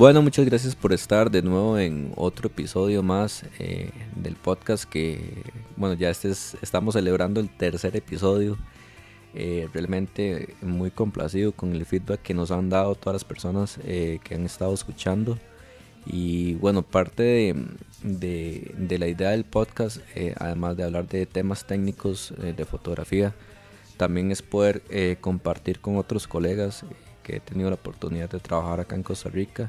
Bueno, muchas gracias por estar de nuevo en otro episodio más eh, del podcast que, bueno, ya este es, estamos celebrando el tercer episodio. Eh, realmente muy complacido con el feedback que nos han dado todas las personas eh, que han estado escuchando. Y bueno, parte de, de, la idea del podcast, además de hablar de temas técnicos de fotografía, también es poder compartir con otros colegas que he tenido la oportunidad de trabajar acá en Costa Rica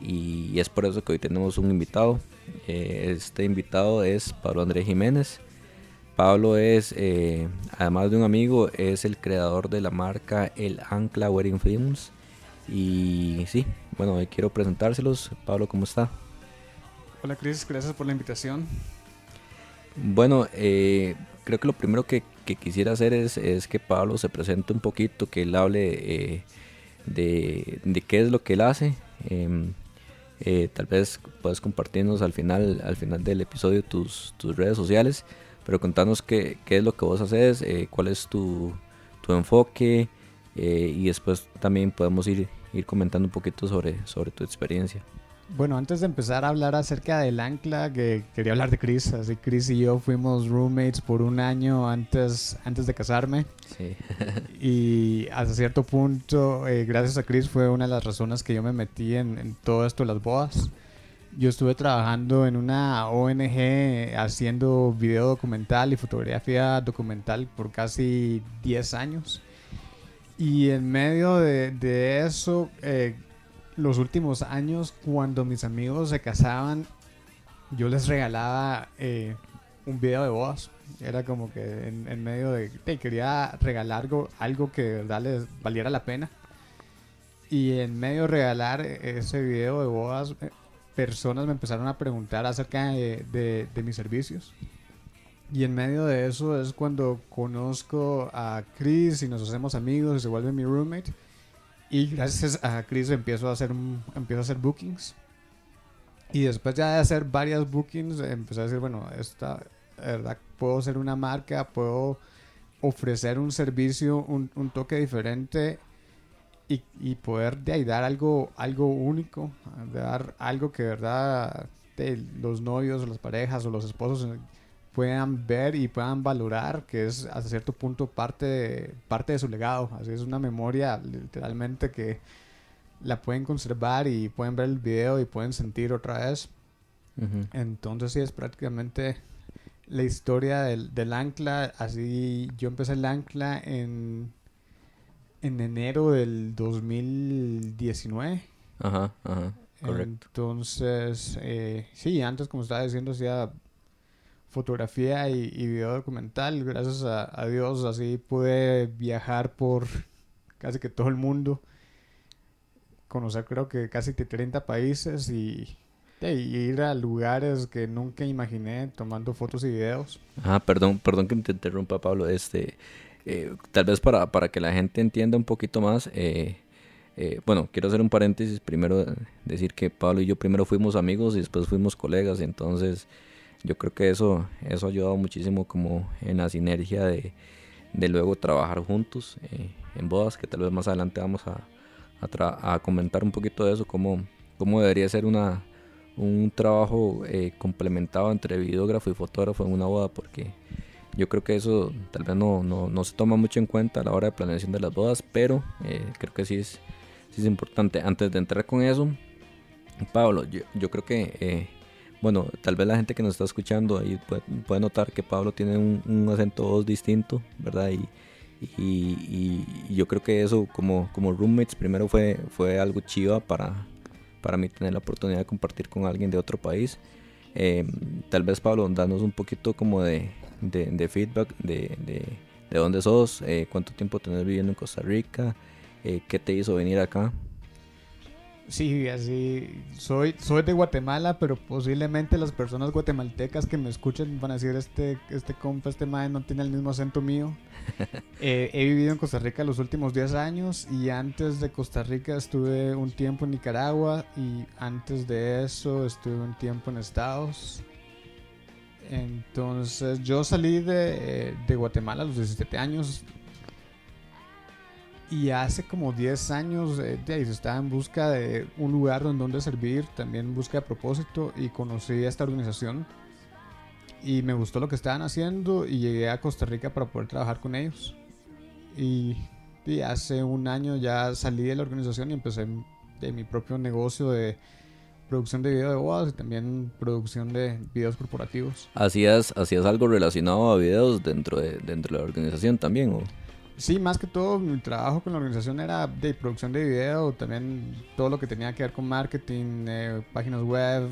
y es por eso que hoy tenemos un invitado. Eh, este invitado es Pablo Andrés Jiménez. Pablo es, eh, además de un amigo, es el creador de la marca El Ancla Wedding Films. Y sí, bueno, hoy quiero presentárselos. Pablo, ¿cómo está? Hola Cris, gracias por la invitación. Bueno, eh, creo que lo primero que, quisiera hacer es, es, que Pablo se presente un poquito, que él hable de, de, qué es lo que él hace. Em, eh, tal vez puedes compartirnos al final, al final del episodio tus, tus redes sociales, pero contanos qué, qué, es lo que vos haces, eh, cuál es tu, tu enfoque eh, y después también podemos ir, ir comentando un poquito sobre, sobre tu experiencia. Bueno, antes de empezar a hablar acerca del ancla, que quería hablar de Chris. Así Chris y yo fuimos roommates por un año antes, antes de casarme. Sí. y hasta cierto punto, eh, gracias a Chris, fue una de las razones que yo me metí en, todo esto de las bodas. Yo estuve trabajando en una ONG haciendo video documental y fotografía documental por casi 10 años. Y en medio de, de eso, eh, los últimos años, cuando mis amigos se casaban, yo les regalaba eh, un video de bodas. Era como que en, medio de... quería regalar algo, algo que de verdad les valiera la pena. Y en medio de regalar ese video de bodas, eh, personas me empezaron a preguntar acerca de, de mis servicios. Y en medio de eso es cuando conozco a Chris y nos hacemos amigos y se vuelve mi roommate. Y gracias a Chris empiezo a hacer, empiezo a hacer bookings. Y después ya de hacer varias bookings, empecé a decir, bueno, esta, verdad, puedo ser una marca, puedo ofrecer un servicio, un, un toque diferente y, poder de ahí dar algo, algo único, dar algo que de verdad de los novios o las parejas o los esposos puedan ver y puedan valorar, que es hasta cierto punto parte de, parte de su legado. Así es una memoria literalmente que la pueden conservar y pueden ver el video y pueden sentir otra vez. Entonces sí es prácticamente la historia del, del, ancla. Así yo empecé el ancla en, en enero del 2019. Ajá, ajá. Correcto. Entonces, eh, sí, antes como estaba diciendo, hacía fotografía y, video documental. Gracias a, Dios así pude viajar por casi que todo el mundo. Conocer creo que casi 30 países y, ir a lugares que nunca imaginé tomando fotos y videos. Ah, perdón, perdón que te interrumpa Pablo. Este, eh, tal vez para, para que la gente entienda un poquito más. Eh, eh, bueno, quiero hacer un paréntesis. Primero decir que Pablo y yo primero fuimos amigos y después fuimos colegas. Entonces yo creo que eso, eso ha ayudado muchísimo como en la sinergia de, luego trabajar juntos eh, en bodas, que tal vez más adelante vamos a, a, comentar un poquito de eso, cómo, cómo debería ser una, un trabajo eh, complementado entre videógrafo y fotógrafo en una boda, porque yo creo que eso tal vez no, no, se toma mucho en cuenta a la hora de planeación de las bodas, pero eh, creo que sí es, sí es importante. Antes de entrar con eso, Pablo, yo, yo creo que bueno, tal vez la gente que nos está escuchando ahí puede, notar que Pablo tiene un, acento distinto, ¿verdad? Y, y, yo creo que eso como, como roommates primero fue, fue algo chiva para, para mí tener la oportunidad de compartir con alguien de otro país. Em, tal vez Pablo, danos un poquito como de, de, feedback de, de, de, dónde sos, eh, cuánto tiempo tenés viviendo en Costa Rica, eh, qué te hizo venir acá. Sí, así. Soy, soy de Guatemala, pero posiblemente las personas guatemaltecas que me escuchen van a decir: Este, este compa, este mae no tiene el mismo acento mío. Eh, he vivido en Costa Rica los últimos 10 años y antes de Costa Rica estuve un tiempo en Nicaragua y antes de eso estuve un tiempo en Estados. Entonces, yo salí de, de Guatemala a los 17 años Y hace como 10 años eh, estaba en busca de un lugar donde servir, también en busca de propósito y conocí a esta organización y me gustó lo que estaban haciendo y llegué a Costa Rica para poder trabajar con ellos. Y, hace un año ya salí de la organización y empecé de mi propio negocio de producción de video de bodas y también producción de videos corporativos. ¿Hacías, hacías algo relacionado a videos dentro de, dentro de la organización también? ¿o? Sí, más que todo mi trabajo con la organización era de producción de video, también todo lo que tenía que ver con marketing, eh, páginas web,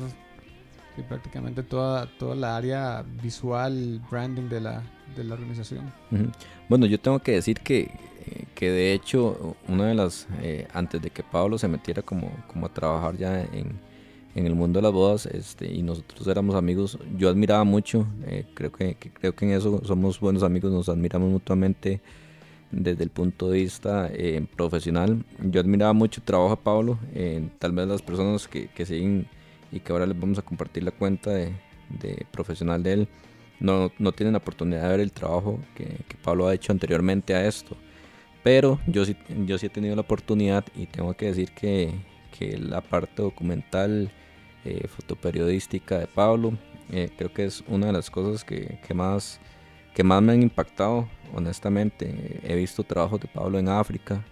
y prácticamente toda, toda la área visual, branding de la, de la organización. Bueno, yo tengo que decir que, que de hecho, una de las, eh, antes de que Pablo se metiera como, como a trabajar ya en, en el mundo de las bodas este, y nosotros éramos amigos, yo admiraba mucho, eh, creo, que, creo que en eso somos buenos amigos, nos admiramos mutuamente desde el punto de vista eh, profesional. Yo admiraba mucho el trabajo de Pablo, tal vez las personas que, que siguen y que ahora les vamos a compartir la cuenta de, profesional de él, no, no, tienen la oportunidad de ver el trabajo que, Pablo ha hecho anteriormente a esto. Pero yo sí, yo sí he tenido la oportunidad y tengo que decir que, que la parte documental, eh, fotoperiodística de Pablo, eh, creo que es una de las cosas que, que, más, que más me han impactado, honestamente. He visto trabajos de Pablo en África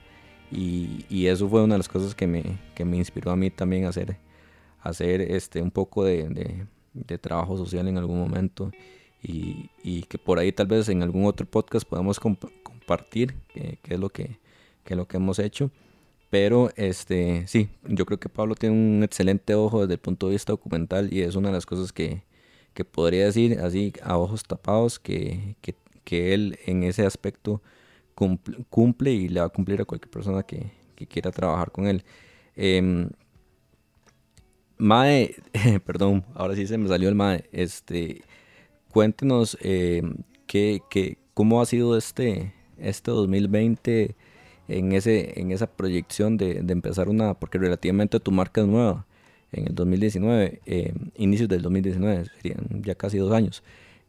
y, eso fue una de las cosas que me, que me inspiró a mí también a hacer hacer este, un poco de, de, trabajo social en algún momento y, y, que por ahí tal vez en algún otro podcast podamos compartir qué es lo que, que, lo que hemos hecho. Pero este, sí, yo creo que Pablo tiene un excelente ojo desde el punto de vista documental y es una de las cosas que, que podría decir así a ojos tapados que, que, que él en ese aspecto cumple, y le va a cumplir a cualquier persona que, que quiera trabajar con él. Eh, Mae, perdón, ahora sí se me salió el Mae. Este, cuéntenos eh, qué, qué, cómo ha sido este, este 2020 en, ese, en esa proyección de, de empezar una, porque relativamente tu marca es nueva, en el 2019, eh, inicios del 2019, serían ya casi dos años.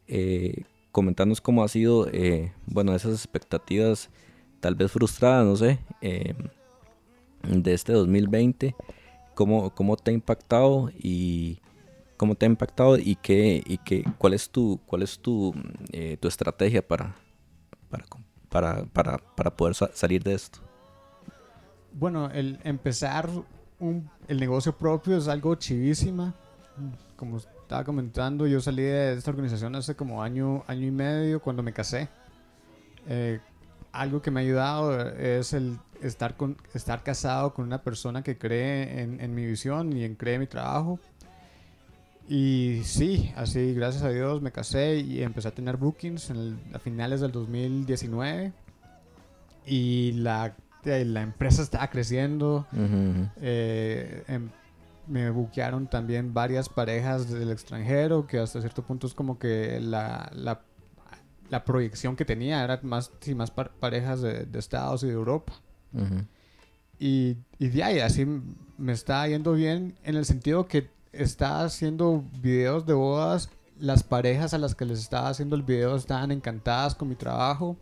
Eh, comentarnos cómo ha sido, eh, bueno, esas expectativas tal vez frustradas, no sé, de este 2020 cómo, cómo te ha impactado y cómo te ha impactado y qué y qué cuál es tu cuál es tu, eh, tu estrategia para para, para, para, poder salir de esto. Bueno, el empezar un, el negocio propio es algo chivísima. Como estaba comentando, yo salí de esta organización hace como año, año y medio cuando me casé. Eh, algo que me ha ayudado es el estar, con, estar casado con una persona que cree en, mi visión y en cree en mi trabajo. Y sí, así gracias a Dios me casé y empecé a tener bookings a finales del 2019. Y la, la empresa estaba creciendo. Eh, em, me buquearon también varias parejas del extranjero, que hasta cierto punto es como que la, la la proyección que tenía era más, sí, más parejas de, Estados y de Europa. Y, y de ahí, así me está yendo bien en el sentido que está haciendo videos de bodas. Las parejas a las que les estaba haciendo el video estaban encantadas con mi trabajo.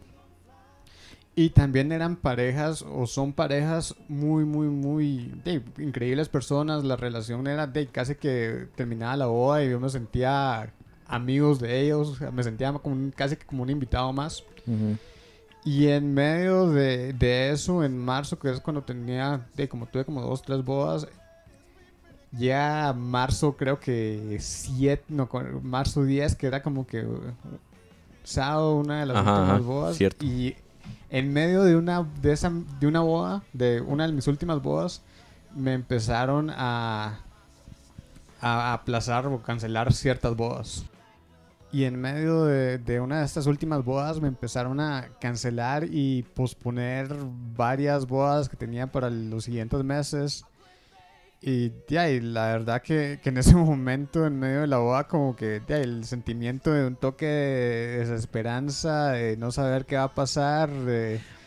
Y también eran parejas o son parejas muy, muy, muy increíbles personas. La relación era de casi que terminaba la boda y yo me sentía amigos de ellos, me sentía como casi como un invitado más. Y en medio de, de, eso, en marzo, que es cuando tenía, de, como tuve como dos, tres bodas, ya marzo creo que 7, no, marzo 10, que era como que sábado, una de las últimas bodas. Y en medio de una, de, esa, de una boda, de una de mis últimas bodas, me empezaron a, a aplazar o cancelar ciertas bodas. Y en medio de, una de estas últimas bodas me empezaron a cancelar y posponer varias bodas que tenía para los siguientes meses. Y, ya, y la verdad que, en ese momento, en medio de la boda, como que el sentimiento de un toque de desesperanza, de no saber qué va a pasar.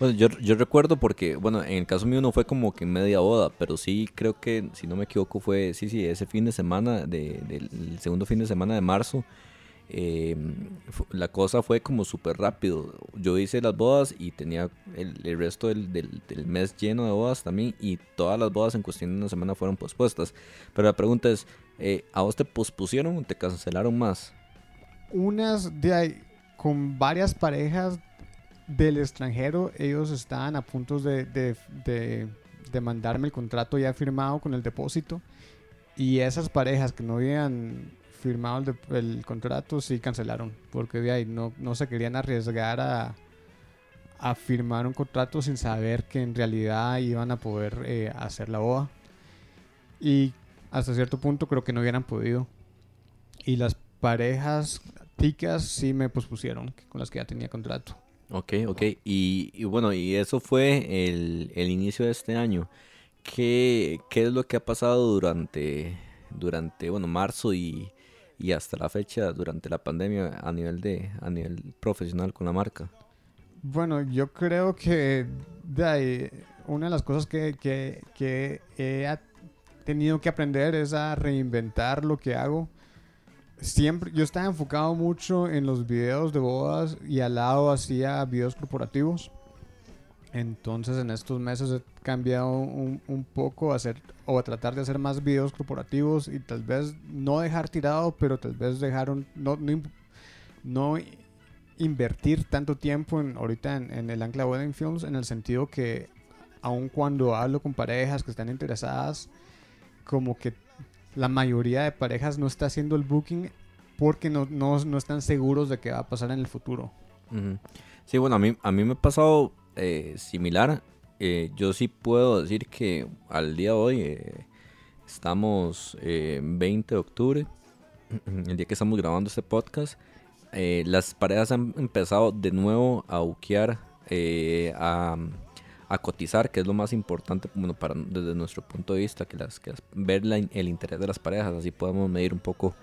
Bueno, yo, yo recuerdo porque, bueno, en el caso mío no fue como que media boda, pero sí creo que, si no me equivoco, fue, sí, sí, ese fin de semana, de, del segundo fin de semana de marzo Em, la cosa fue como súper rápido. Yo hice las bodas y tenía el, resto del, del, mes lleno de bodas también y todas las bodas en cuestión de una semana fueron pospuestas. Pero la pregunta es, eh, ¿a vos te pospusieron o te cancelaron más? Unas de ahí, con varias parejas del extranjero, ellos estaban a punto de, de, de, de mandarme el contrato ya firmado con el depósito. Y esas parejas que no habían firmado el, contrato, sí cancelaron, porque de no, no se querían arriesgar a, a, firmar un contrato sin saber que en realidad iban a poder eh, hacer la boda. Y hasta cierto punto creo que no hubieran podido. Y las parejas ticas sí me pospusieron, con las que ya tenía contrato. Ok, ok. Y, y bueno, y eso fue el, el, inicio de este año. ¿Qué, ¿Qué es lo que ha pasado durante, durante bueno, marzo y, y hasta la fecha durante la pandemia a nivel de a nivel profesional con la marca? Bueno, yo creo que de una de las cosas que, que, que, he tenido que aprender es a reinventar lo que hago. Siempre, yo estaba enfocado mucho en los videos de bodas y al lado hacía videos corporativos. Entonces en estos meses he cambiado un, un, poco a hacer o a tratar de hacer más videos corporativos y tal vez no dejar tirado, pero tal vez dejar un, no, no, invertir tanto tiempo en, ahorita en, el Ancla Wedding Films en el sentido que aun cuando hablo con parejas que están interesadas, como que la mayoría de parejas no está haciendo el booking porque no, no, no están seguros de qué va a pasar en el futuro. Sí, bueno, a mí, a mí me ha pasado eh, similar. Eh, yo sí puedo decir que al día de hoy eh, estamos 20 de octubre, el día que estamos grabando este podcast. las parejas han empezado de nuevo a buquear, a, cotizar, que es lo más importante bueno, para, desde nuestro punto de vista, que, las, que ver el interés de las parejas, así podemos medir un poco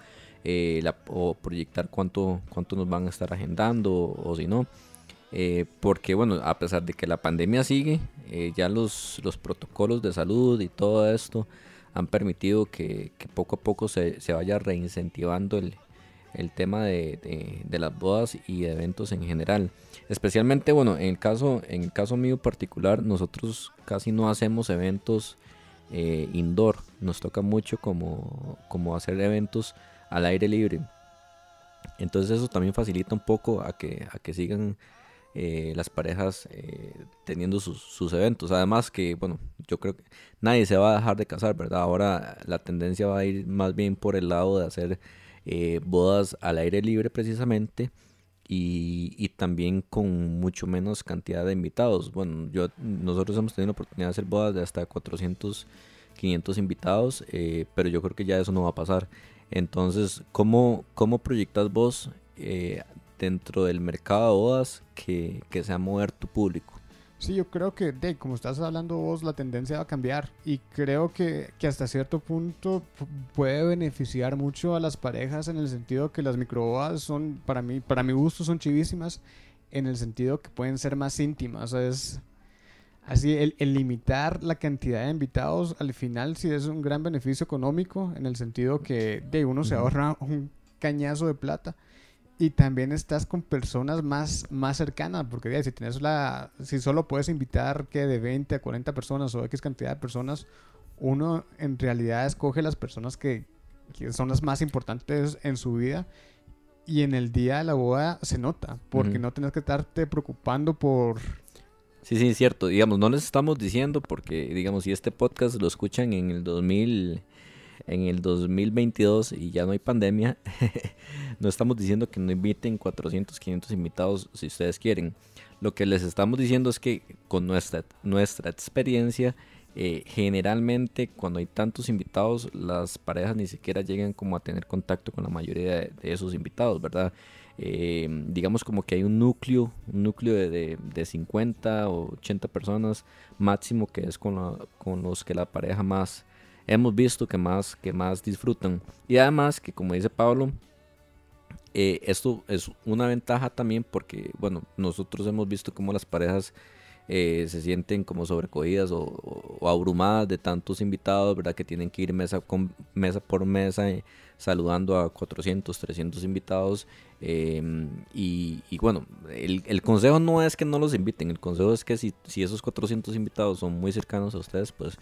o proyectar cuánto, cuánto nos van a estar agendando o si no. Eh, porque bueno, a pesar de que la pandemia sigue, eh, ya los, los protocolos de salud y todo esto han permitido que, poco a poco se, se vaya reincentivando el, el tema de, de, las bodas y eventos en general. Especialmente, bueno, en el caso, en el caso mío particular, nosotros casi no hacemos eventos eh, indoor. Nos toca mucho como, como hacer eventos al aire libre. Entonces eso también facilita un poco a que, a que sigan eh, las parejas eh, teniendo sus, eventos. Además que, bueno, yo creo que nadie se va a dejar de casar, ¿verdad? Ahora la tendencia va a ir más bien por el lado de hacer eh, bodas al aire libre precisamente y, también con mucho menos cantidad de invitados. Bueno, yo, nosotros hemos tenido la oportunidad de hacer bodas de hasta 400, 500 invitados, pero yo creo que ya eso no va a pasar. Entonces, ¿cómo, cómo proyectas vos dentro del mercado de bodas que, que sea mover tu público. Sí, yo creo que, de, como estás hablando vos, la tendencia va a cambiar y creo que, que, hasta cierto punto puede beneficiar mucho a las parejas en el sentido que las microbodas son, para mí, para mi gusto, son chivísimas en el sentido que pueden ser más íntimas. es así, el, el, limitar la cantidad de invitados al final sí es un gran beneficio económico en el sentido que de uno se ahorra un cañazo de plata y también estás con personas más, más cercanas, porque si tienes la, si solo puedes invitar que de 20 a 40 personas o X cantidad de personas, uno en realidad escoge las personas que, son las más importantes en su vida y en el día de la boda se nota, porque no tienes que estarte preocupando por... Sí, sí, es cierto. Digamos, no les estamos diciendo porque, digamos, si este podcast lo escuchan en el 2000 en el 2022 y ya no hay pandemia, no estamos diciendo que no inviten 400, 500 invitados si ustedes quieren. Lo que les estamos diciendo es que con nuestra, nuestra experiencia, eh, generalmente cuando hay tantos invitados, las parejas ni siquiera llegan como a tener contacto con la mayoría de, esos invitados, ¿verdad? Eh, digamos como que hay un núcleo, un núcleo de, de, 50 o 80 personas máximo que es con, con los que la pareja más hemos visto que más, que más disfrutan. Y además que como dice Pablo, eh, esto es una ventaja también porque, bueno, nosotros hemos visto cómo las parejas eh, se sienten como sobrecogidas o, abrumadas de tantos invitados, ¿verdad? Que tienen que ir mesa, con, mesa por mesa eh, saludando a 400, 300 invitados. Em, y, bueno, el, el, consejo no es que no los inviten, el consejo es que si, si esos 400 invitados son muy cercanos a ustedes, pues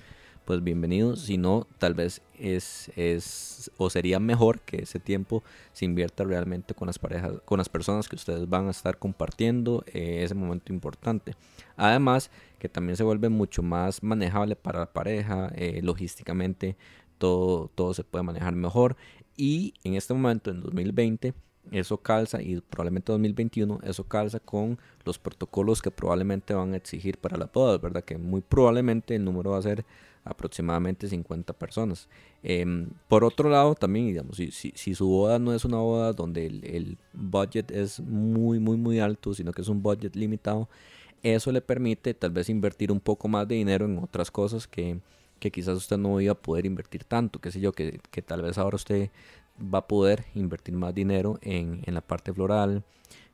pues bienvenidos. Si no, tal vez es, es o sería mejor que ese tiempo se invierta realmente con las parejas, con las personas que ustedes van a estar compartiendo eh, ese momento importante. Además, que también se vuelve mucho más manejable para la pareja, eh, logísticamente todo, todo se puede manejar mejor. Y en este momento, en 2020, eso calza y probablemente 2021 eso calza con los protocolos que probablemente van a exigir para la bodas, ¿verdad? Que muy probablemente el número va a ser aproximadamente 50 personas. Em, por otro lado, también, digamos, si, su boda no es una boda donde el, budget es muy, muy, muy alto, sino que es un budget limitado, eso le permite tal vez invertir un poco más de dinero en otras cosas que, que quizás usted no iba a poder invertir tanto, qué sé yo, que, que tal vez ahora usted va a poder invertir más dinero en, en la parte floral,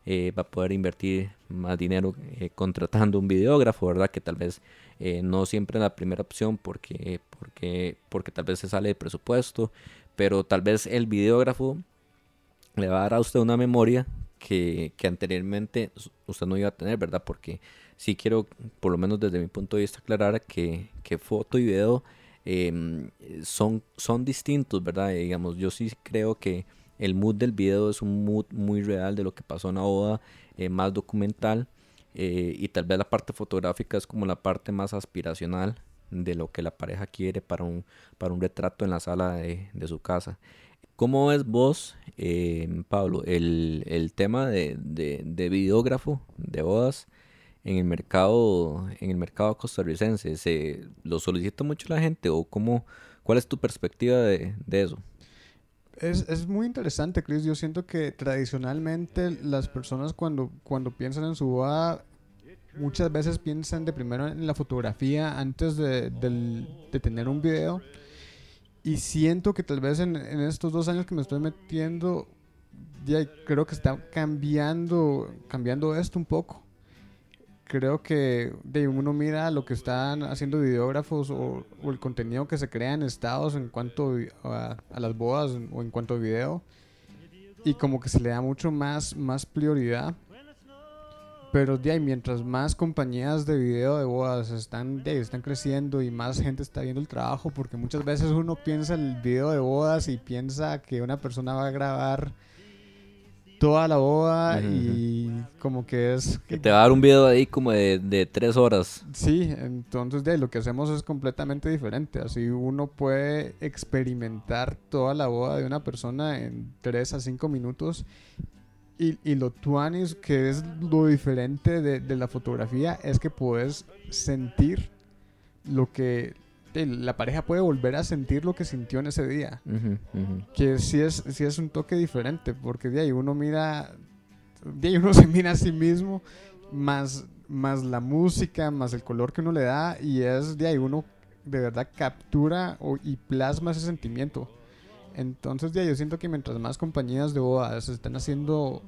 eh, va a poder invertir más dinero eh, contratando un videógrafo, ¿verdad? Que tal vez eh, no siempre es la primera opción porque, porque, porque tal vez se sale de presupuesto, pero tal vez el videógrafo le va a dar a usted una memoria que, que anteriormente usted no iba a tener, ¿verdad? Porque sí quiero, por lo menos desde mi punto de vista, aclarar que, que foto y video em, son, son distintos, ¿verdad? digamos, yo sí creo que el mood del video es un mood muy real de lo que pasó en la boda, eh, más documental. Eh, y tal vez la parte fotográfica es como la parte más aspiracional de lo que la pareja quiere para un, para un retrato en la sala de, su casa. ¿Cómo ves vos, eh, Pablo, el, tema de, de, videógrafo de bodas en el mercado, en el mercado costarricense? ¿Se, ¿Lo solicita mucho la gente o cómo, cuál es tu perspectiva de, de eso? Es, es, muy interesante, Chris. Yo siento que tradicionalmente las personas cuando, cuando piensan en su boda, muchas veces piensan de primero en la fotografía antes de, de tener un video. Y siento que tal vez en, en, estos dos años que me estoy metiendo, ya creo que está cambiando, cambiando esto un poco creo que de uno mira lo que están haciendo videógrafos o, el contenido que se crea en estados en cuanto a, las bodas o en cuanto a video y como que se le da mucho más, más prioridad. Pero de ahí, mientras más compañías de video de bodas están, de están creciendo y más gente está viendo el trabajo, porque muchas veces uno piensa el video de bodas y piensa que una persona va a grabar toda la boda y como que es... Que te va a dar un video ahí como de, de tres horas. Sí, entonces de lo que hacemos es completamente diferente. Así uno puede experimentar toda la boda de una persona en tres a cinco minutos. Y, y lo tuanis, que es lo diferente de, de la fotografía, es que puedes sentir lo que la pareja puede volver a sentir lo que sintió en ese día. Que sí es, sí es un toque diferente, porque de ahí uno mira, de ahí uno se mira a sí mismo, más, más la música, más el color que uno le da, y es de ahí uno de verdad captura y plasma ese sentimiento. Entonces, ahí yo siento que mientras más compañías de bodas están haciendo,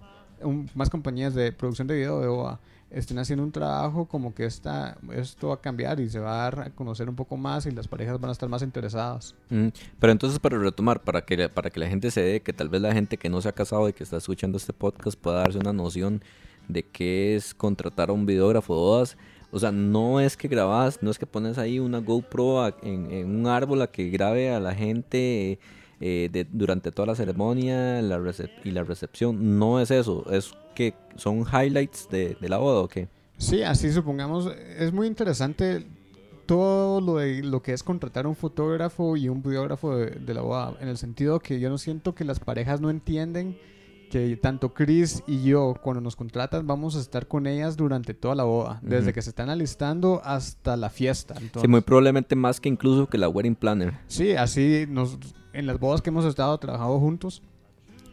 más compañías de producción de video de boda, estén haciendo un trabajo como que esta, esto va a cambiar y se va a dar a conocer un poco más y las parejas van a estar más interesadas. Mm, pero entonces para retomar, para que, para que la gente se dé, que tal vez la gente que no se ha casado y que está escuchando este podcast pueda darse una noción de qué es contratar a un videógrafo de bodas. O sea, no es que grabas, no es que pones ahí una GoPro en, en un árbol a que grabe a la gente eh, de, durante toda la ceremonia la y la recepción. No es eso, es que son highlights de, la boda o qué. Sí, así supongamos. Es muy interesante todo lo, de, lo que es contratar un fotógrafo y un videógrafo de, la boda, en el sentido que yo no siento que las parejas no entienden que tanto Chris y yo, cuando nos contratan, vamos a estar con ellas durante toda la boda, desde que se están alistando hasta la fiesta. sí, muy probablemente más que incluso que la wedding planner. Sí, así nos, en las bodas que hemos estado trabajando juntos,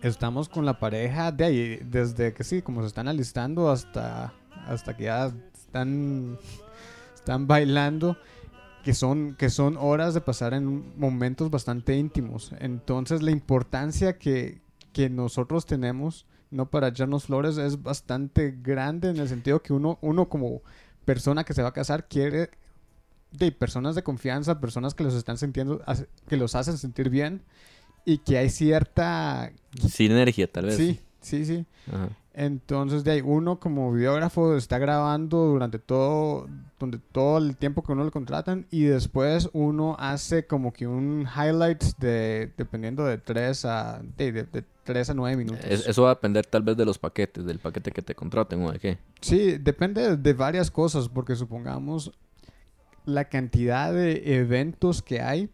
estamos con la pareja de ahí, desde que sí, como se están alistando hasta, hasta que ya están, están bailando, que son, que son horas de pasar en momentos bastante íntimos. Entonces la importancia que, que nosotros tenemos, no para echarnos flores, es bastante grande en el sentido que uno, uno como persona que se va a casar quiere de personas de confianza, personas que los están sintiendo, que los hacen sentir bien y que hay cierta... Sinergia, tal vez. Sí, sí, sí. Entonces, de ahí, uno como videógrafo está grabando durante todo, donde todo el tiempo que uno le contratan y después uno hace como que un highlight de, dependiendo de 3 a, de, de, 3 a 9 minutos. eso va a depender tal vez de los paquetes, del paquete que te contraten o de qué. Sí, depende de varias cosas, porque supongamos la cantidad de eventos que hay,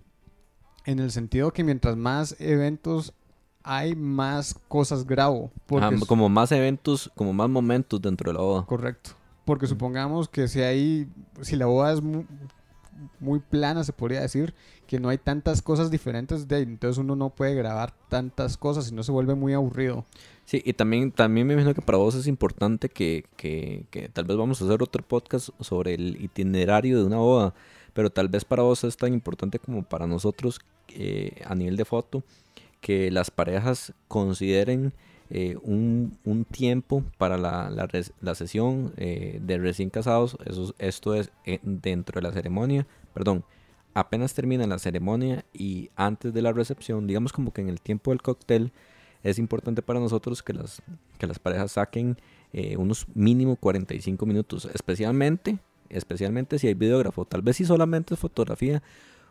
en el sentido que mientras más eventos hay, más cosas grabo. como más eventos, como más momentos dentro de la boda. Correcto. Porque supongamos que si hay, si la boda es muy, plana, se podría decir, que no hay tantas cosas diferentes, de, entonces uno no puede grabar tantas cosas y no se vuelve muy aburrido. Sí, y también, también me imagino que para vos es importante que, que, que tal vez vamos a hacer otro podcast sobre el itinerario de una boda, pero tal vez para vos es tan importante como para nosotros eh, a nivel de foto, que las parejas consideren eh, un, un, tiempo para la, la, la sesión eh, de recién casados. Eso, esto es dentro de la ceremonia, perdón, apenas termina la ceremonia y antes de la recepción, digamos como que en el tiempo del cóctel, es importante para nosotros que las, que las parejas saquen eh, unos mínimo 45 minutos, especialmente, especialmente si hay videógrafo, tal vez si solamente es fotografía,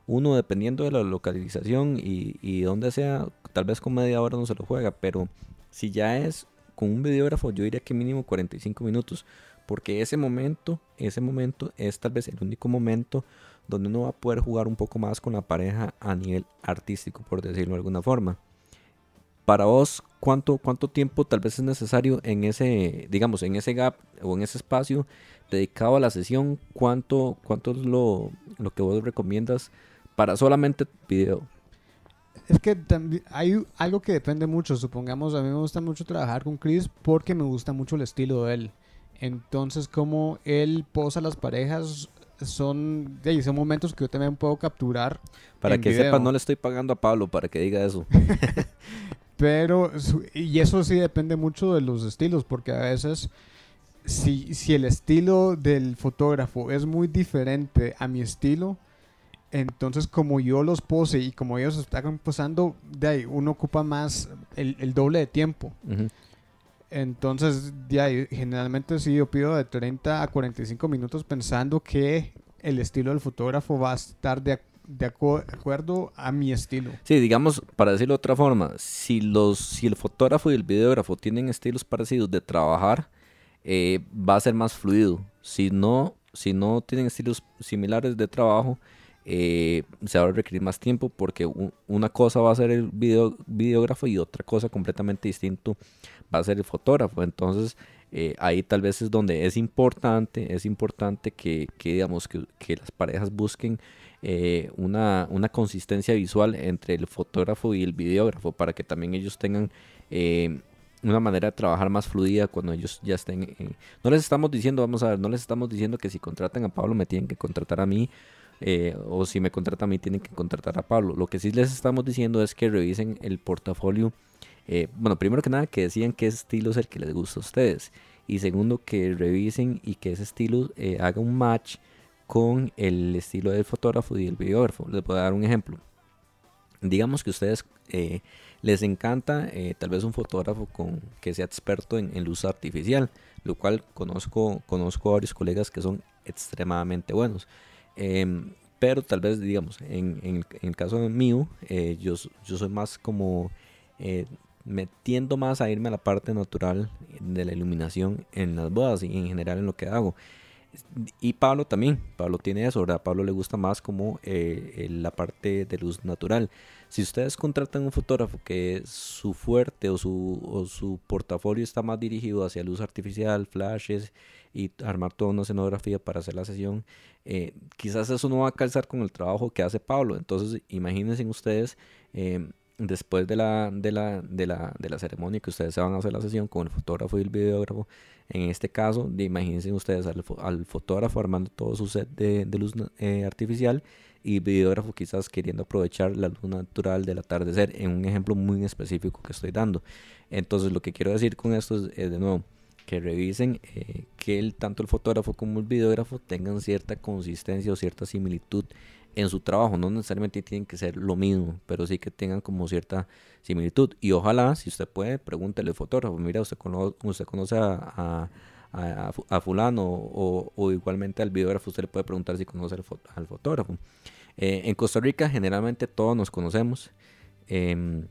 uno dependiendo de la localización y, y donde sea, tal vez con media hora no se lo juega, pero si ya es con un videógrafo, yo diría que mínimo 45 minutos, porque ese momento, ese momento es tal vez el único momento donde uno va a poder jugar un poco más con la pareja a nivel artístico, por decirlo de alguna forma para vos, ¿cuánto, ¿cuánto tiempo tal vez es necesario en ese, digamos, en ese gap o en ese espacio dedicado a la sesión? ¿Cuánto, cuánto es lo, lo que vos recomiendas para solamente video? Es que también hay algo que depende mucho. Supongamos, a mí me gusta mucho trabajar con Chris porque me gusta mucho el estilo de él. Entonces, como él posa las parejas, son, son momentos que yo también puedo capturar. Para que sepas, no le estoy pagando a Pablo para que diga eso. Pero, y eso sí depende mucho de los estilos, porque a veces, si, si el estilo del fotógrafo es muy diferente a mi estilo, entonces como yo los pose y como ellos están posando, de ahí uno ocupa más el, doble de tiempo. Entonces, de ahí, generalmente sí yo pido de 30 a 45 minutos pensando que el estilo del fotógrafo va a estar de, de acuerdo a mi estilo. Sí, digamos, para decirlo de otra forma, si, los, si el fotógrafo y el videógrafo tienen estilos parecidos de trabajar, eh, va a ser más fluido. Si no, si no tienen estilos similares de trabajo, eh, se va a requerir más tiempo porque una cosa va a ser el video, videógrafo y otra cosa completamente distinto va a ser el fotógrafo. Entonces, eh, ahí tal vez es donde es importante, es importante que, que digamos, que, que las parejas busquen eh, una, una, consistencia visual entre el fotógrafo y el videógrafo para que también ellos tengan una manera de trabajar más fluida cuando ellos ya estén... no les estamos diciendo, vamos a ver, no les estamos diciendo que si contratan a Pablo me tienen que contratar a mí eh, o si me contratan a mí tienen que contratar a Pablo. Lo que sí les estamos diciendo es que revisen el portafolio. bueno, primero que nada, que decían qué estilo es el que les gusta a ustedes. Y segundo, que revisen y que ese estilo haga un match con el estilo del fotógrafo y del videógrafo. Les voy a dar un ejemplo. Digamos que a ustedes eh, les encanta eh, tal vez un fotógrafo con, que sea experto en, luz artificial, lo cual conozco, conozco a varios colegas que son extremadamente buenos. Em, pero tal vez, digamos, en, el caso mío, eh, yo, yo soy más como metiendo más a irme a la parte natural de la iluminación en las bodas y en general en lo que hago. Y Pablo también, Pablo tiene eso, ¿verdad? Pablo le gusta más como eh, la parte de luz natural. Si ustedes contratan un fotógrafo que su fuerte o su, o su portafolio está más dirigido hacia luz artificial, flashes y armar toda una escenografía para hacer la sesión, eh, quizás eso no va a calzar con el trabajo que hace Pablo. Entonces, imagínense ustedes eh, después de la, de la, de la, de la ceremonia que ustedes se van a hacer la sesión con el fotógrafo y el videógrafo, en este caso, imagínense ustedes al, al, fotógrafo armando todo su set de, de luz eh, artificial y el videógrafo quizás queriendo aprovechar la luz natural del atardecer, en un ejemplo muy específico que estoy dando. Entonces, lo que quiero decir con esto es, de nuevo, que revisen eh, que el, tanto el fotógrafo como el videógrafo tengan cierta consistencia o cierta similitud en su trabajo. No necesariamente tienen que ser lo mismo, pero sí que tengan como cierta similitud. Y ojalá, si usted puede, pregúntele al fotógrafo. Mira, usted, usted conoce a, a, fulano o, igualmente al videógrafo, usted le puede preguntar si conoce al, fotógrafo. Eh, en Costa Rica generalmente todos nos conocemos. Em,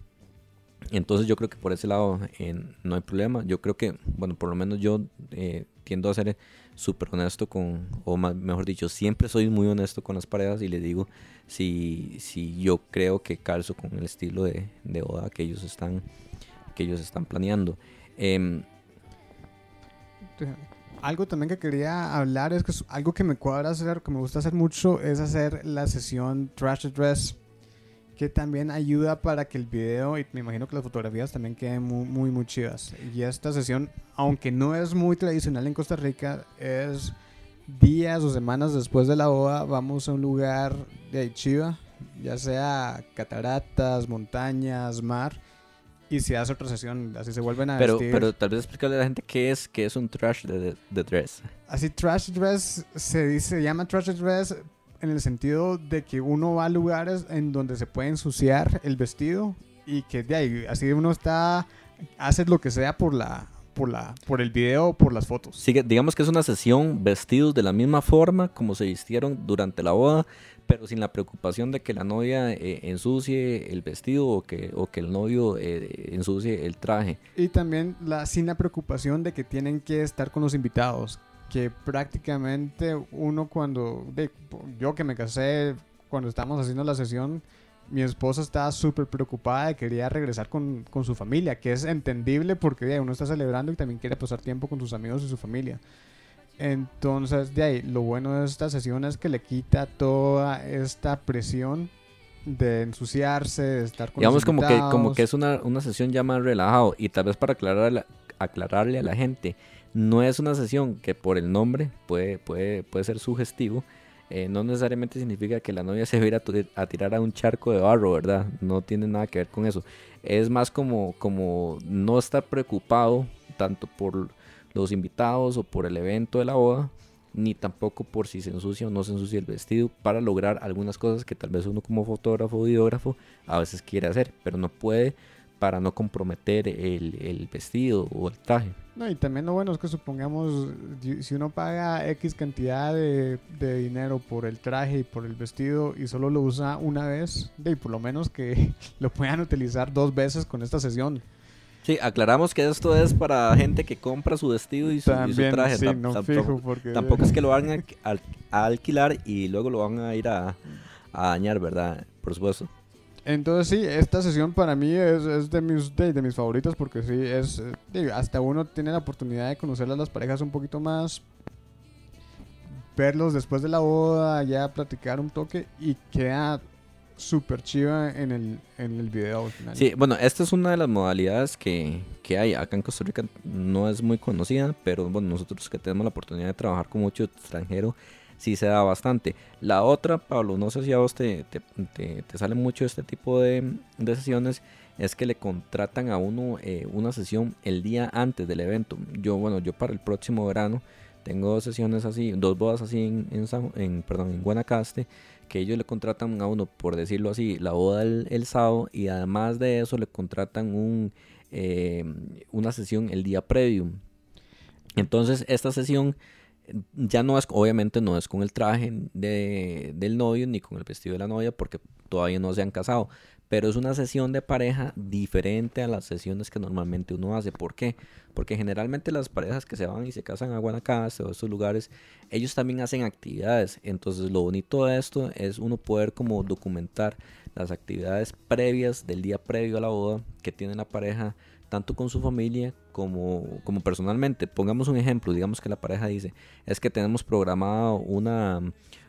entonces yo creo que por ese lado eh, no hay problema. Yo creo que, bueno, por lo menos yo eh, tiendo a ser súper honesto con, o mejor dicho, siempre soy muy honesto con las parejas y les digo si, si yo creo que calzo con el estilo de, de boda que ellos están, que ellos están planeando. Em, algo también que quería hablar es que algo que me cuadra hacer, que me gusta hacer mucho, es hacer la sesión Trash Dress que también ayuda para que el video y me imagino que las fotografías también queden muy, muy, muy chidas. Y esta sesión, aunque no es muy tradicional en Costa Rica, es días o semanas después de la boda, vamos a un lugar de chiva, ya sea cataratas, montañas, mar, y se hace otra sesión, así se vuelven a pero, Pero tal vez explicarle a la gente qué es, qué es un trash de, de, dress. Así, trash dress se dice, se llama trash dress en el sentido de que uno va a lugares en donde se puede ensuciar el vestido y que de ahí, así uno está, hace lo que sea por la, por la, por el video o por las fotos. Sí, digamos que es una sesión vestidos de la misma forma como se vistieron durante la boda, pero sin la preocupación de que la novia eh, ensucie el vestido o que, o que el novio eh, ensucie el traje. Y también la, sin la preocupación de que tienen que estar con los invitados, que prácticamente uno cuando, yo que me casé, cuando estábamos haciendo la sesión, mi esposa estaba súper preocupada y quería regresar con, con, su familia, que es entendible porque uno está celebrando y también quiere pasar tiempo con sus amigos y su familia. Entonces, de ahí, lo bueno de esta sesión es que le quita toda esta presión de ensuciarse, de estar con Digamos como que, como que es una, una sesión ya más relajado y tal vez para aclarar aclararle a la gente no es una sesión que por el nombre puede, puede, puede ser sugestivo. Eh, no necesariamente significa que la novia se va a, tirar a un charco de barro, ¿verdad? No tiene nada que ver con eso. Es más como, como no estar preocupado tanto por los invitados o por el evento de la boda, ni tampoco por si se ensucia o no se ensucia el vestido, para lograr algunas cosas que tal vez uno como fotógrafo o videógrafo a veces quiere hacer, pero no puede para no comprometer el, vestido o el traje. No, y también lo bueno es que supongamos, si uno paga X cantidad de, dinero por el traje y por el vestido y solo lo usa una vez, de, por lo menos que lo puedan utilizar dos veces con esta sesión. Sí, aclaramos que esto es para gente que compra su vestido y su, traje. tampoco, es que lo van a, alquilar y luego lo van a ir a, a dañar, ¿verdad? Por supuesto. Entonces sí, esta sesión para mí es, de, mis, de, mis favoritas porque sí, es eh, hasta uno tiene la oportunidad de conocer a las parejas un poquito más, verlos después de la boda, ya platicar un toque y queda súper chiva en el, en el video final. Sí, bueno, esta es una de las modalidades que, que, hay acá en Costa Rica, no es muy conocida, pero bueno, nosotros que tenemos la oportunidad de trabajar con mucho extranjero, sí se da bastante. La otra, Pablo, no sé si a vos te, te, sale mucho este tipo de, sesiones, es que le contratan a uno eh, una sesión el día antes del evento. Yo, bueno, yo para el próximo verano tengo dos sesiones así, dos bodas así en, en, perdón, en Guanacaste, que ellos le contratan a uno, por decirlo así, la boda el, sábado y además de eso le contratan un, eh, una sesión el día previo. Entonces esta sesión ya no es, obviamente no es con el traje de, del novio ni con el vestido de la novia porque todavía no se han casado, pero es una sesión de pareja diferente a las sesiones que normalmente uno hace. ¿Por qué? Porque generalmente las parejas que se van y se casan a Guanacaste o estos lugares, ellos también hacen actividades. Entonces lo bonito de esto es uno poder como documentar las actividades previas del día previo a la boda que tiene la pareja tanto con su familia como, como personalmente. Pongamos un ejemplo, digamos que la pareja dice, es que tenemos programado una,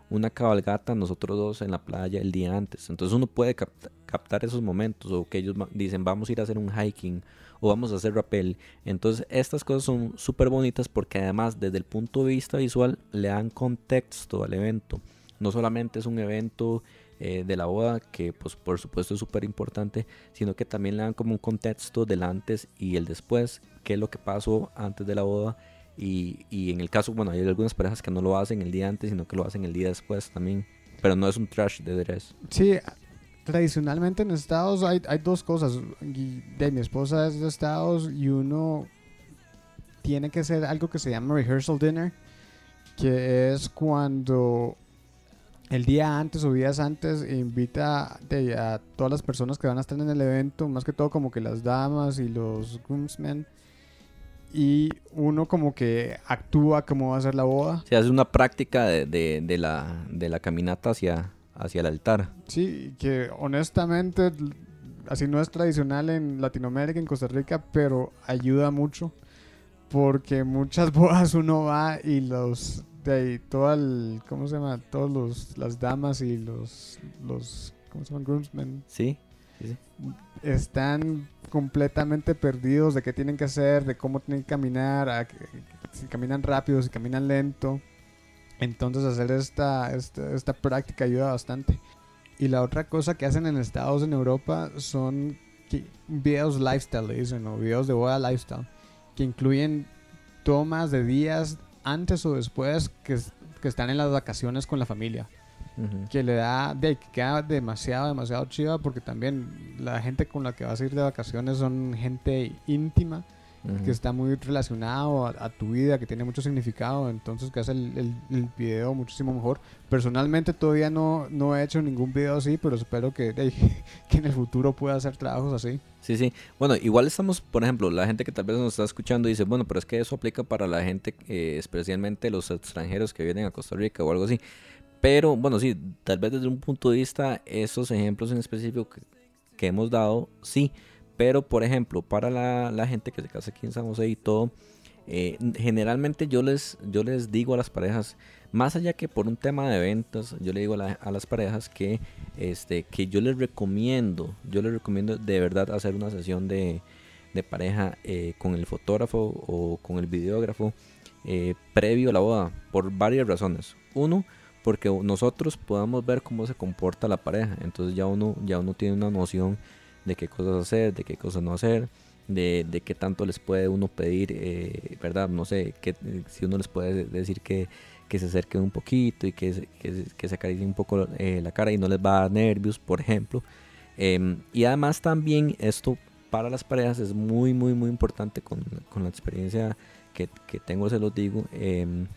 una cabalgata nosotros dos en la playa el día antes. Entonces uno puede captar esos momentos o que ellos dicen vamos a ir a hacer un hiking o vamos a hacer rappel. Entonces estas cosas son súper bonitas porque además desde el punto de vista visual le dan contexto al evento. No solamente es un evento eh, de la boda, que pues por supuesto es súper importante, sino que también le dan como un contexto del antes y el después, qué es lo que pasó antes de la boda. Y, y en el caso, bueno, hay algunas parejas que no lo hacen el día antes, sino que lo hacen el día después también. Pero no es un trash de dress. Sí, tradicionalmente en Estados hay, hay dos cosas. de mi esposa es de Estados y uno tiene que ser algo que se llama rehearsal dinner, que es cuando el día antes o días antes invita a todas las personas que van a estar en el evento, más que todo como que las damas y los groomsmen, y uno como que actúa como va a ser la boda. Se hace una práctica de, de, la, de la caminata hacia, hacia el altar. Sí, que honestamente así no es tradicional en Latinoamérica, en Costa Rica, pero ayuda mucho porque muchas bodas uno va y los de ahí, todo el, ¿cómo se llama? Todos los, las damas y los, los, ¿cómo se llaman? Groomsmen. Sí, sí, Están completamente perdidos de qué tienen que hacer, de cómo tienen que caminar, si caminan rápido, si caminan lento. Entonces hacer esta, esta, esta práctica ayuda bastante. Y la otra cosa que hacen en Estados en Europa son videos lifestyle, dicen, o videos de boda lifestyle que incluyen tomas de días antes o después que, que están en las vacaciones con la familia. Que le da, de, que queda demasiado, demasiado chiva porque también la gente con la que vas a ir de vacaciones son gente íntima que está muy relacionado a, tu vida, que tiene mucho significado, entonces que hace el, el, video muchísimo mejor. Personalmente todavía no, no he hecho ningún video así, pero espero que, que en el futuro pueda hacer trabajos así. Sí, sí. Bueno, igual estamos, por ejemplo, la gente que tal vez nos está escuchando dice, bueno, pero es que eso aplica para la gente, eh, especialmente los extranjeros que vienen a Costa Rica o algo así. Pero bueno, sí, tal vez desde un punto de vista, esos ejemplos en específico que, que hemos dado, sí. Pero, por ejemplo, para la, gente que se casa aquí en San José y todo, eh, generalmente yo les, yo les digo a las parejas, más allá que por un tema de ventas, yo le digo a, las parejas que, este, que yo les recomiendo, yo les recomiendo de verdad hacer una sesión de, pareja eh, con el fotógrafo o con el videógrafo eh, previo a la boda, por varias razones. Uno, porque nosotros podamos ver cómo se comporta la pareja, entonces ya uno, ya uno tiene una noción de qué cosas hacer, de qué cosas no hacer, de, de qué tanto les puede uno pedir, eh, ¿verdad? No sé, que, si uno les puede decir que, que se acerquen un poquito y que, que, que se acaricien un poco eh, la cara y no les va a dar nervios, por ejemplo. Em, y además también esto para las parejas es muy, muy, muy importante con, con la experiencia que, que, tengo, se los digo, em,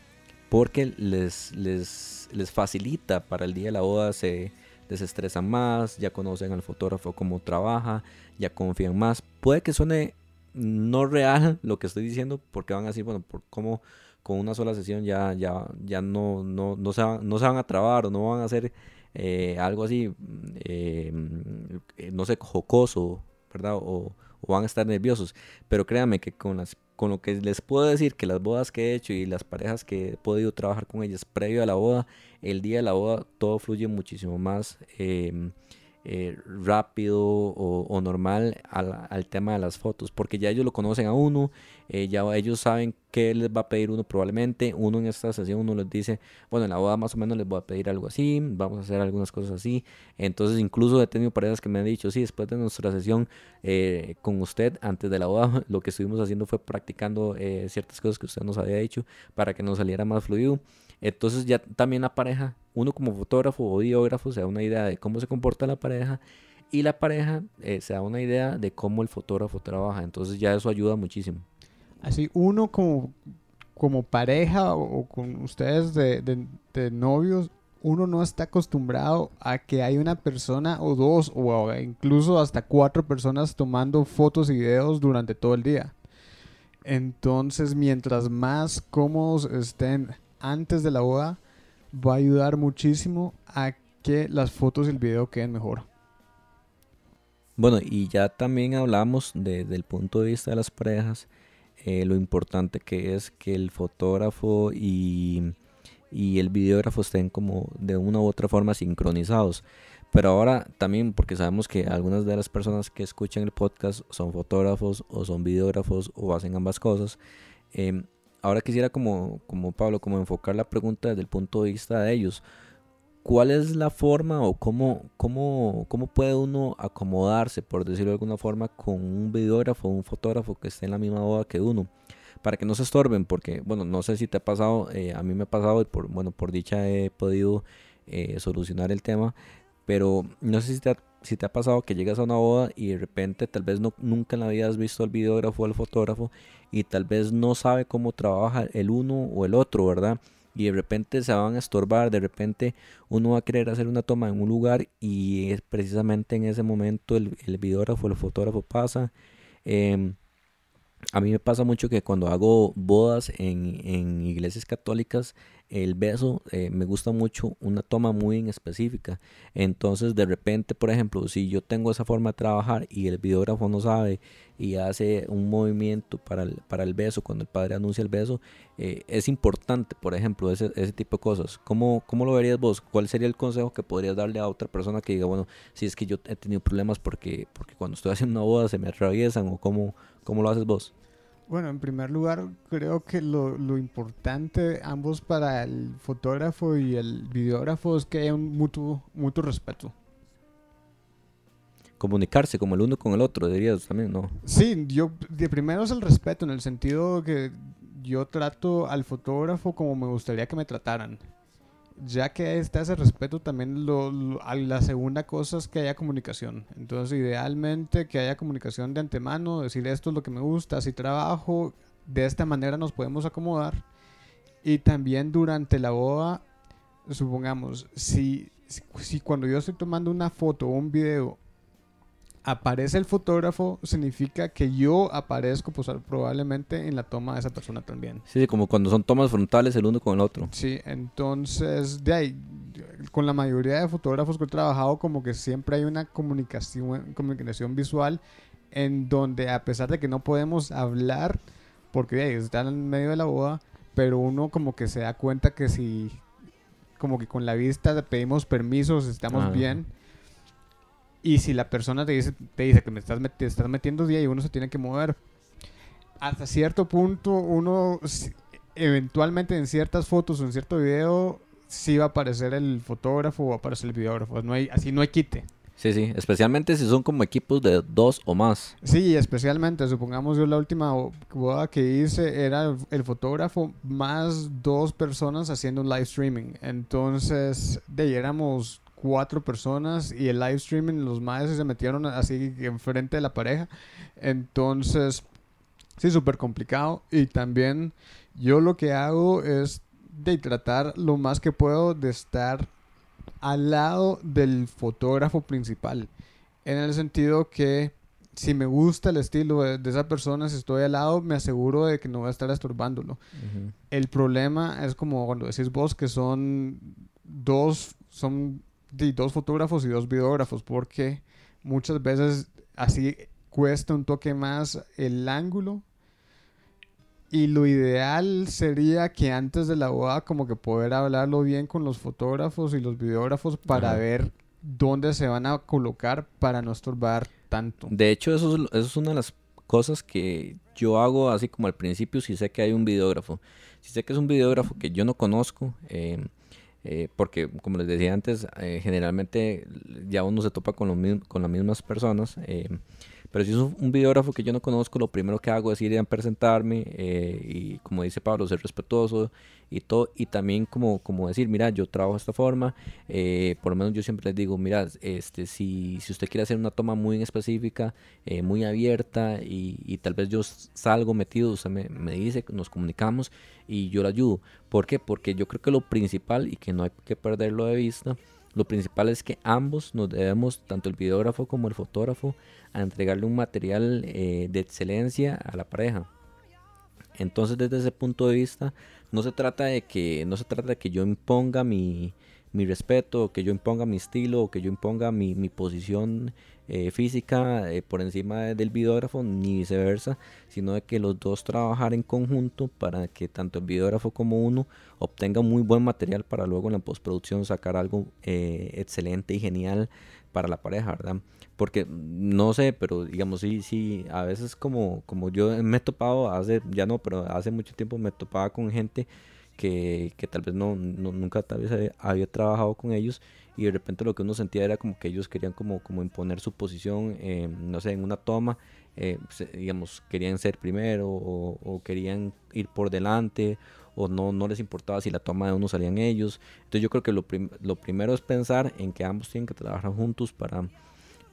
porque les, les, les facilita para el día de la boda, se desestresan más, ya conocen al fotógrafo cómo trabaja, ya confían más. Puede que suene no real lo que estoy diciendo, porque van a decir, bueno, por cómo con una sola sesión ya, ya, ya no, no, no, se van, no se van a trabar o no van a hacer eh, algo así, eh, no sé, jocoso, ¿verdad? O, o van a estar nerviosos. Pero créanme que con, las, con lo que les puedo decir, que las bodas que he hecho y las parejas que he podido trabajar con ellas previo a la boda, el día de la boda todo fluye muchísimo más. Eh, eh, rápido o, normal al, tema de las fotos, porque ya ellos lo conocen a uno, eh, ya ellos saben qué les va a pedir uno probablemente, uno en esta sesión uno les dice, bueno, en la boda más o menos les voy a pedir algo así, vamos a hacer algunas cosas así, entonces incluso he tenido parejas que me han dicho, sí, después de nuestra sesión eh, con usted, antes de la boda, lo que estuvimos haciendo fue practicando ciertas cosas que usted nos había dicho para que nos saliera más fluido. Entonces ya también la pareja, uno como fotógrafo o videógrafo se da una idea de cómo se comporta la pareja y la pareja eh, se da una idea de cómo el fotógrafo trabaja. Entonces ya eso ayuda muchísimo. Así uno como, como pareja o, con ustedes de, de, novios, uno no está acostumbrado a que hay una persona o dos o incluso hasta cuatro personas tomando fotos y videos durante todo el día. Entonces, mientras más cómodos estén antes de la boda va a ayudar muchísimo a que las fotos y el video queden mejor. Bueno, y ya también hablamos desde el punto de vista de las parejas, eh, lo importante que es que el fotógrafo y, y el videógrafo estén como de una u otra forma sincronizados. Pero ahora también, porque sabemos que algunas de las personas que escuchan el podcast son fotógrafos o son videógrafos o hacen ambas cosas, eh, ahora quisiera como, como Pablo, como enfocar la pregunta desde el punto de vista de ellos. ¿cuál es la forma o cómo, cómo, cómo puede uno acomodarse, por decirlo de alguna forma, con un videógrafo o un fotógrafo que esté en la misma boda que uno? Para que no se estorben, porque, bueno, no sé si te ha pasado, eh, a mí me ha pasado y por, bueno, por dicha he podido eh, solucionar el tema, pero no sé si te, ha, si te ha pasado que llegas a una boda y de repente tal vez no, nunca en la vida has visto al videógrafo o al fotógrafo y tal vez no sabe cómo trabaja el uno o el otro, ¿verdad? y de repente se van a estorbar, de repente uno va a querer hacer una toma en un lugar y es precisamente en ese momento el, el videógrafo, el fotógrafo pasa. Em, a mí me pasa mucho que cuando hago bodas en, en iglesias católicas, el beso eh, me gusta mucho una toma muy en específica. Entonces, de repente, por ejemplo, si yo tengo esa forma de trabajar y el videógrafo no sabe y hace un movimiento para el, para el beso, cuando el padre anuncia el beso, eh, es importante, por ejemplo, ese, ese tipo de cosas. ¿Cómo, ¿Cómo lo verías vos? ¿Cuál sería el consejo que podrías darle a otra persona que diga, bueno, si es que yo he tenido problemas porque, porque cuando estoy haciendo una boda se me atraviesan o cómo, cómo lo haces vos? Bueno, en primer lugar, creo que lo, lo, importante ambos para el fotógrafo y el videógrafo es que haya un mutuo, mutuo respeto. Comunicarse como el uno con el otro, dirías también, ¿no? Sí, yo, de primero es el respeto, en el sentido que yo trato al fotógrafo como me gustaría que me trataran ya que está ese respeto, también lo, la segunda cosa es que haya comunicación. Entonces, idealmente que haya comunicación de antemano, decir esto es lo que me gusta, así trabajo, de esta manera nos podemos acomodar. Y también durante la boda, supongamos, si, si cuando yo estoy tomando una foto o un video aparece el fotógrafo, significa que yo aparezco pues, probablemente en la toma de esa persona también. Sí, como cuando son tomas frontales el uno con el otro. Sí, entonces, de ahí, con la mayoría de fotógrafos que he trabajado, como que siempre hay una comunicación, comunicación visual en donde a pesar de que no podemos hablar, porque están en medio de la boda, pero uno como que se da cuenta que si, como que con la vista pedimos permisos, estamos bien y si la persona te dice, te dice que me estás, te estás metiendo día y uno se tiene que mover, hasta cierto punto uno eventualmente en ciertas fotos o en cierto video sí va a aparecer el fotógrafo o va a aparecer el videógrafo. No hay, así no hay quite. Sí, sí, especialmente si son como equipos de dos o más. Sí, especialmente, supongamos yo la última boda que hice era el fotógrafo más dos personas haciendo un live streaming. Entonces, de ahí éramos cuatro personas y el live streaming, los maestros se metieron así enfrente de la pareja. Entonces, sí, súper complicado. Y también yo lo que hago es de tratar lo más que puedo de estar al lado del fotógrafo principal. En el sentido que si me gusta el estilo de, esa persona, si estoy al lado, me aseguro de que no voy a estar estorbándolo. El problema es como cuando decís vos que son dos, son de dos fotógrafos y dos videógrafos, porque muchas veces así cuesta un toque más el ángulo. Y lo ideal sería que antes de la boda como que poder hablarlo bien con los fotógrafos y los videógrafos para ver dónde se van a colocar para no estorbar tanto. De hecho, eso es, eso es una de las cosas que yo hago así como al principio si sé que hay un videógrafo. Si sé que es un videógrafo que yo no conozco, eh, eh, porque como les decía antes, eh, generalmente ya uno se topa con, lo con las mismas personas. Eh, pero si es un, videógrafo que yo no conozco, lo primero que hago es ir a presentarme y como dice Pablo, ser respetuoso y todo. Y también como, como decir, mira, yo trabajo de esta forma. por lo menos yo siempre les digo, mira, este, si, si usted quiere hacer una toma muy específica, muy abierta y, y, tal vez yo salgo metido, usted me, me dice, nos comunicamos y yo le ayudo. ¿Por qué? Porque yo creo que lo principal y que no hay que perderlo de vista, lo principal es que ambos nos debemos, tanto el videógrafo como el fotógrafo, a entregarle un material eh, de excelencia a la pareja. Entonces desde ese punto de vista no se trata de que no se trata de que yo imponga mi, mi respeto, que yo imponga mi estilo, que yo imponga mi, mi posición eh, física eh, por encima del videógrafo, ni viceversa, sino de que los dos trabajar en conjunto para que tanto el videógrafo como uno obtenga muy buen material para luego en la postproducción sacar algo eh, excelente y genial para la pareja, ¿verdad? Porque no sé, pero digamos, sí, sí, a veces como, como yo me he topado, hace, ya no, pero hace mucho tiempo me topaba con gente que, que tal vez no, nunca tal vez había, trabajado con ellos y de repente lo que uno sentía era como que ellos querían como, como imponer su posición, eh, no sé, en una toma, eh, digamos, querían ser primero o, querían ir por delante o no, no les importaba si la toma de uno salían ellos. Entonces yo creo que lo, lo primero es pensar en que ambos tienen que trabajar juntos para,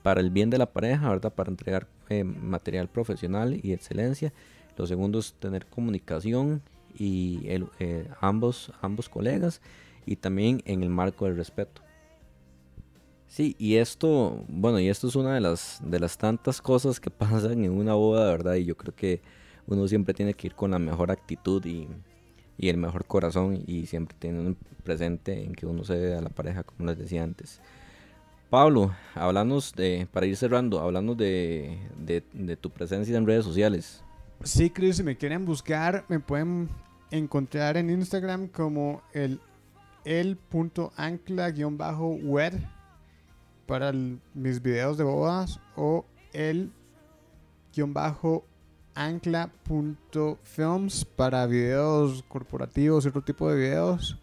para el bien de la pareja, ¿verdad? Para entregar eh, material profesional y excelencia. Lo segundo es tener comunicación y eh, ambos, ambos colegas y también en el marco del respeto. Sí, y esto, bueno, y esto es una de las, de las tantas cosas que pasan en una boda, ¿verdad? Y yo creo que uno siempre tiene que ir con la mejor actitud y, y el mejor corazón y siempre teniendo presente en que uno se debe a la pareja, como les decía antes. Pablo, hablamos de, para ir cerrando, hablando de, de, de tu presencia en redes sociales. Sí, Chris, si me quieren buscar, me pueden encontrar en Instagram como el el.ancla-web para mis videos de bodas o el-ancla.films para videos corporativos y otro tipo de videos.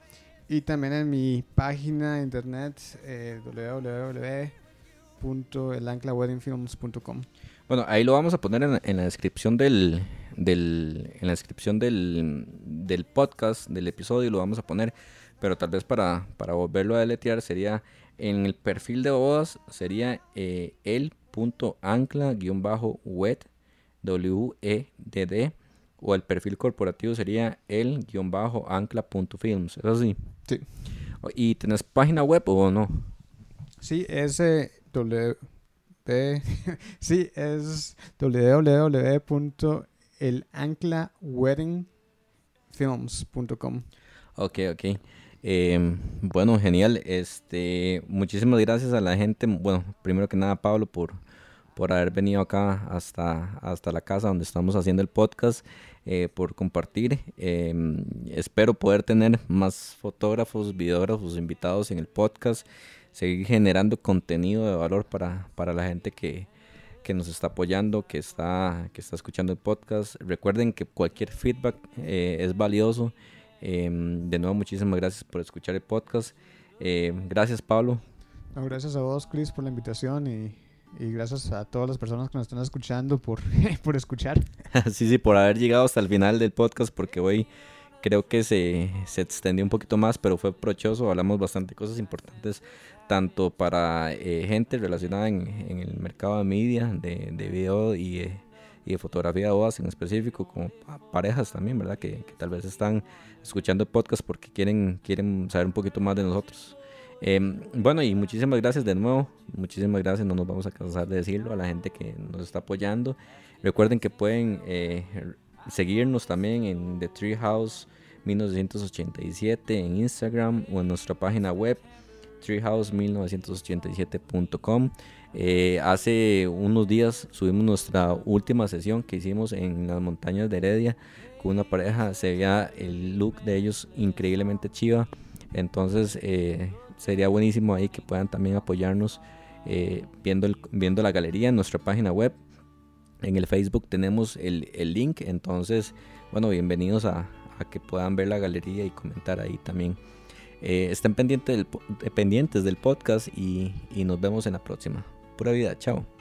Y también en mi página de internet eh, www.elanclaweddingfilms.com. Bueno, ahí lo vamos a poner en, la descripción del, del, en la descripción del, del, podcast, del episodio, lo vamos a poner. Pero tal vez para, para volverlo a deletear sería en el perfil de bodas, sería eh, el.ancla-wed, W-E-D-D, o el perfil corporativo sería el-ancla.films. ¿Es así? Sí. ¿Y tenés página web o no? Sí, es w sí, es www.elanclaweddingfilms.com. Ok, ok. Em, bueno, genial. Este, muchísimas gracias a la gente. Bueno, primero que nada, Pablo, por, por haber venido acá hasta, hasta la casa donde estamos haciendo el podcast, eh, por compartir. Em, espero poder tener más fotógrafos, videógrafos invitados en el podcast seguir generando contenido de valor para, para la gente que, que, nos está apoyando, que está, que está escuchando el podcast. Recuerden que cualquier feedback eh, es valioso. Em, de nuevo, muchísimas gracias por escuchar el podcast. Eh, gracias, Pablo. gracias a vos, Chris, por la invitación y, y, gracias a todas las personas que nos están escuchando por, por escuchar. sí, sí, por haber llegado hasta el final del podcast porque hoy creo que se, se extendió un poquito más, pero fue prochoso. Hablamos bastante cosas importantes tanto para eh, gente relacionada en, el mercado de media, de, de video y, de fotografía de bodas en específico, como parejas también, ¿verdad? Que, tal vez están escuchando el podcast porque quieren, quieren saber un poquito más de nosotros. Em, bueno, y muchísimas gracias de nuevo, muchísimas gracias, no nos vamos a cansar de decirlo a la gente que nos está apoyando. Recuerden que pueden eh, seguirnos también en The Treehouse 1987 en Instagram o en nuestra página web treehouse1987.com. Eh, hace unos días subimos nuestra última sesión que hicimos en las montañas de Heredia con una pareja. Se veía el look de ellos increíblemente chiva. Entonces eh, sería buenísimo ahí que puedan también apoyarnos eh, viendo, viendo la galería en nuestra página web. En el Facebook tenemos el, el link. Entonces, bueno, bienvenidos a, a que puedan ver la galería y comentar ahí también. Eh, estén pendientes del, pendientes del podcast y, y nos vemos en la próxima. Pura vida, chao.